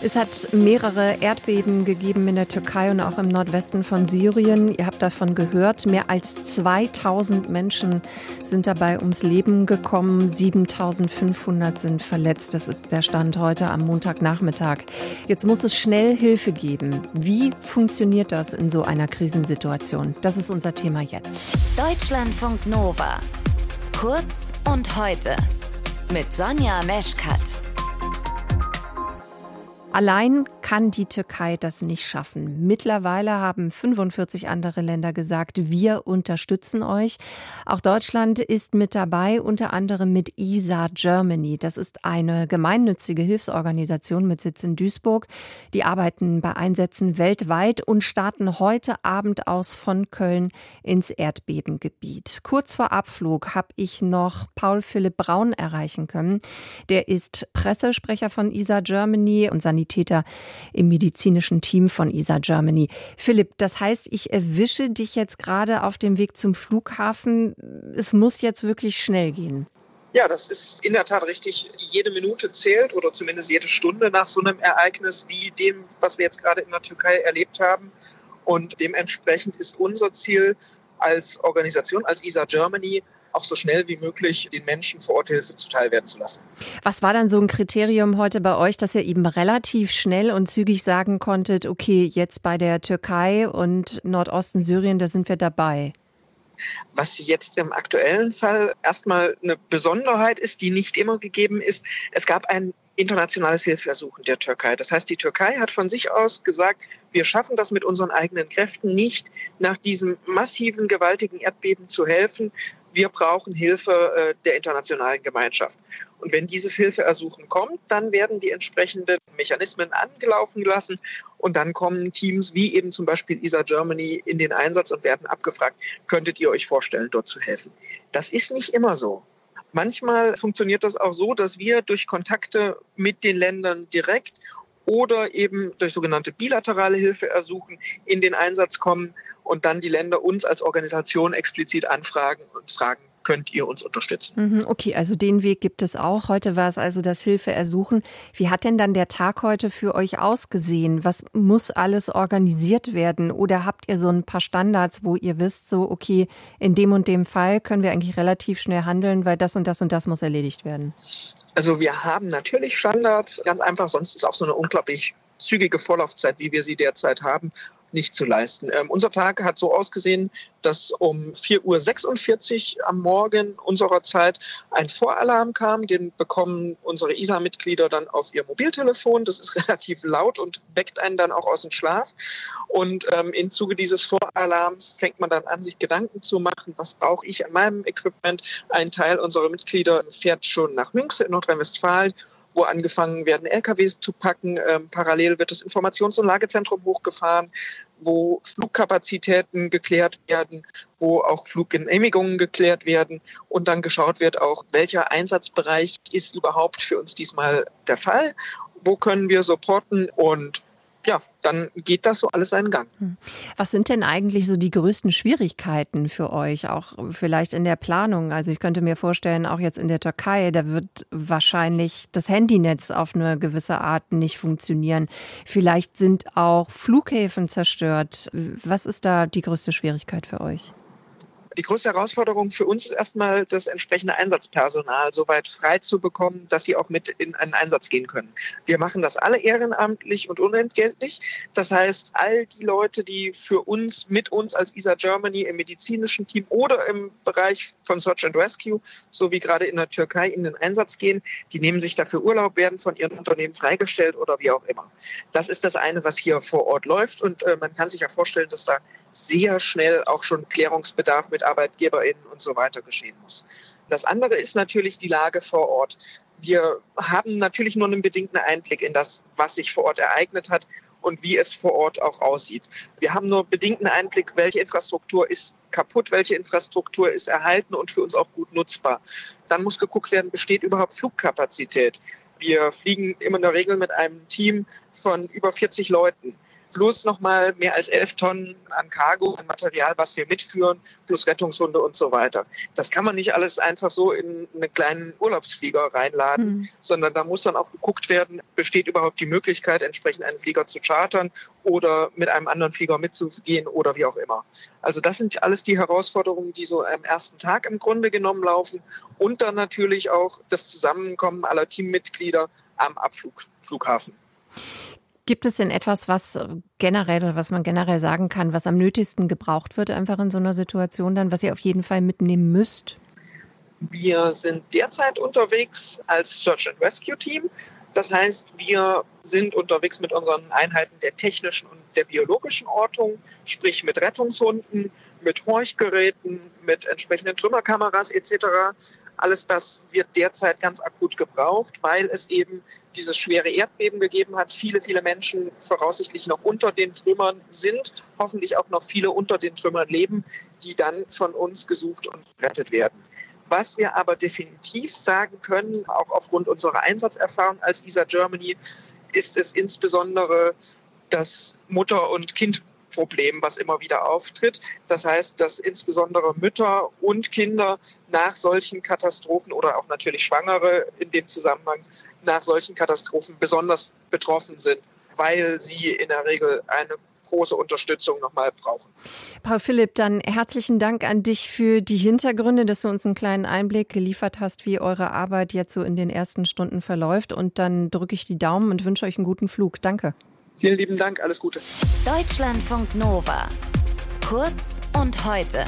Es hat mehrere Erdbeben gegeben in der Türkei und auch im Nordwesten von Syrien. Ihr habt davon gehört. Mehr als 2000 Menschen sind dabei ums Leben gekommen. 7500 sind verletzt. Das ist der Stand heute am Montagnachmittag. Jetzt muss es schnell Hilfe geben. Wie funktioniert das in so einer Krisensituation? Das ist unser Thema jetzt. Deutschlandfunk Nova. Kurz und heute. Mit Sonja Meschkat. Allein kann die Türkei das nicht schaffen. Mittlerweile haben 45 andere Länder gesagt, wir unterstützen euch. Auch Deutschland ist mit dabei, unter anderem mit ISA Germany. Das ist eine gemeinnützige Hilfsorganisation mit Sitz in Duisburg. Die arbeiten bei Einsätzen weltweit und starten heute Abend aus von Köln ins Erdbebengebiet. Kurz vor Abflug habe ich noch Paul Philipp Braun erreichen können. Der ist Pressesprecher von ISA Germany und Sanitäter im medizinischen Team von ISA Germany. Philipp, das heißt, ich erwische dich jetzt gerade auf dem Weg zum Flughafen. Es muss jetzt wirklich schnell gehen. Ja, das ist in der Tat richtig. Jede Minute zählt oder zumindest jede Stunde nach so einem Ereignis wie dem, was wir jetzt gerade in der Türkei erlebt haben. Und dementsprechend ist unser Ziel als Organisation, als ISA Germany, auch so schnell wie möglich den Menschen vor Ort Hilfe zuteil werden zu lassen. Was war dann so ein Kriterium heute bei euch, dass ihr eben relativ schnell und zügig sagen konntet, okay, jetzt bei der Türkei und Nordosten Syrien, da sind wir dabei? Was jetzt im aktuellen Fall erstmal eine Besonderheit ist, die nicht immer gegeben ist, es gab ein internationales Hilfeersuchen der Türkei. Das heißt, die Türkei hat von sich aus gesagt, wir schaffen das mit unseren eigenen Kräften nicht, nach diesem massiven, gewaltigen Erdbeben zu helfen wir brauchen Hilfe äh, der internationalen Gemeinschaft. Und wenn dieses Hilfeersuchen kommt, dann werden die entsprechenden Mechanismen angelaufen gelassen und dann kommen Teams wie eben zum Beispiel ISA Germany in den Einsatz und werden abgefragt, könntet ihr euch vorstellen, dort zu helfen? Das ist nicht immer so. Manchmal funktioniert das auch so, dass wir durch Kontakte mit den Ländern direkt oder eben durch sogenannte bilaterale Hilfe ersuchen, in den Einsatz kommen und dann die Länder uns als Organisation explizit anfragen und fragen, könnt ihr uns unterstützen. Mhm, okay, also den Weg gibt es auch. Heute war es also das Hilfeersuchen. Wie hat denn dann der Tag heute für euch ausgesehen? Was muss alles organisiert werden? Oder habt ihr so ein paar Standards, wo ihr wisst, so, okay, in dem und dem Fall können wir eigentlich relativ schnell handeln, weil das und das und das muss erledigt werden? Also wir haben natürlich Standards, ganz einfach, sonst ist auch so eine unglaublich zügige Vorlaufzeit, wie wir sie derzeit haben, nicht zu leisten. Ähm, unser Tag hat so ausgesehen, dass um 4.46 Uhr am Morgen unserer Zeit ein Voralarm kam. Den bekommen unsere ISA-Mitglieder dann auf ihr Mobiltelefon. Das ist relativ laut und weckt einen dann auch aus dem Schlaf. Und ähm, im Zuge dieses Voralarms fängt man dann an, sich Gedanken zu machen, was brauche ich an meinem Equipment. Ein Teil unserer Mitglieder fährt schon nach Münster in Nordrhein-Westfalen wo angefangen werden, LKWs zu packen. Ähm, parallel wird das Informations- und Lagezentrum hochgefahren, wo Flugkapazitäten geklärt werden, wo auch Fluggenehmigungen geklärt werden und dann geschaut wird auch, welcher Einsatzbereich ist überhaupt für uns diesmal der Fall, wo können wir supporten und ja, dann geht das so alles seinen Gang. Hm. Was sind denn eigentlich so die größten Schwierigkeiten für euch, auch vielleicht in der Planung? Also ich könnte mir vorstellen, auch jetzt in der Türkei, da wird wahrscheinlich das Handynetz auf eine gewisse Art nicht funktionieren. Vielleicht sind auch Flughäfen zerstört. Was ist da die größte Schwierigkeit für euch? Die größte Herausforderung für uns ist erstmal, das entsprechende Einsatzpersonal so weit frei zu bekommen, dass sie auch mit in einen Einsatz gehen können. Wir machen das alle ehrenamtlich und unentgeltlich. Das heißt, all die Leute, die für uns, mit uns als ISA Germany im medizinischen Team oder im Bereich von Search and Rescue, so wie gerade in der Türkei, in den Einsatz gehen, die nehmen sich dafür Urlaub, werden von ihren Unternehmen freigestellt oder wie auch immer. Das ist das eine, was hier vor Ort läuft und äh, man kann sich ja vorstellen, dass da sehr schnell auch schon Klärungsbedarf mit ArbeitgeberInnen und so weiter geschehen muss. Das andere ist natürlich die Lage vor Ort. Wir haben natürlich nur einen bedingten Einblick in das, was sich vor Ort ereignet hat und wie es vor Ort auch aussieht. Wir haben nur bedingten Einblick, welche Infrastruktur ist kaputt, welche Infrastruktur ist erhalten und für uns auch gut nutzbar. Dann muss geguckt werden, besteht überhaupt Flugkapazität. Wir fliegen immer in der Regel mit einem Team von über 40 Leuten. Plus nochmal mehr als elf Tonnen an Cargo, an Material, was wir mitführen, plus Rettungshunde und so weiter. Das kann man nicht alles einfach so in einen kleinen Urlaubsflieger reinladen, mhm. sondern da muss dann auch geguckt werden, besteht überhaupt die Möglichkeit, entsprechend einen Flieger zu chartern oder mit einem anderen Flieger mitzugehen oder wie auch immer. Also das sind alles die Herausforderungen, die so am ersten Tag im Grunde genommen laufen und dann natürlich auch das Zusammenkommen aller Teammitglieder am Abflughafen. Gibt es denn etwas, was generell oder was man generell sagen kann, was am nötigsten gebraucht wird, einfach in so einer Situation dann, was ihr auf jeden Fall mitnehmen müsst? Wir sind derzeit unterwegs als Search and Rescue Team. Das heißt, wir sind unterwegs mit unseren Einheiten der technischen und der biologischen Ortung, sprich mit Rettungshunden, mit Horchgeräten, mit entsprechenden Trümmerkameras etc. Alles das wird derzeit ganz akut gebraucht, weil es eben dieses schwere Erdbeben gegeben hat. Viele, viele Menschen voraussichtlich noch unter den Trümmern sind, hoffentlich auch noch viele unter den Trümmern leben, die dann von uns gesucht und gerettet werden. Was wir aber definitiv sagen können, auch aufgrund unserer Einsatzerfahrung als ESA Germany, ist es insbesondere das Mutter- und Kindproblem, was immer wieder auftritt. Das heißt, dass insbesondere Mütter und Kinder nach solchen Katastrophen oder auch natürlich Schwangere in dem Zusammenhang nach solchen Katastrophen besonders betroffen sind, weil sie in der Regel eine große Unterstützung nochmal brauchen. Paul Philipp, dann herzlichen Dank an dich für die Hintergründe, dass du uns einen kleinen Einblick geliefert hast, wie eure Arbeit jetzt so in den ersten Stunden verläuft. Und dann drücke ich die Daumen und wünsche euch einen guten Flug. Danke. Vielen lieben Dank, alles Gute. Deutschlandfunk Nova. Kurz und heute.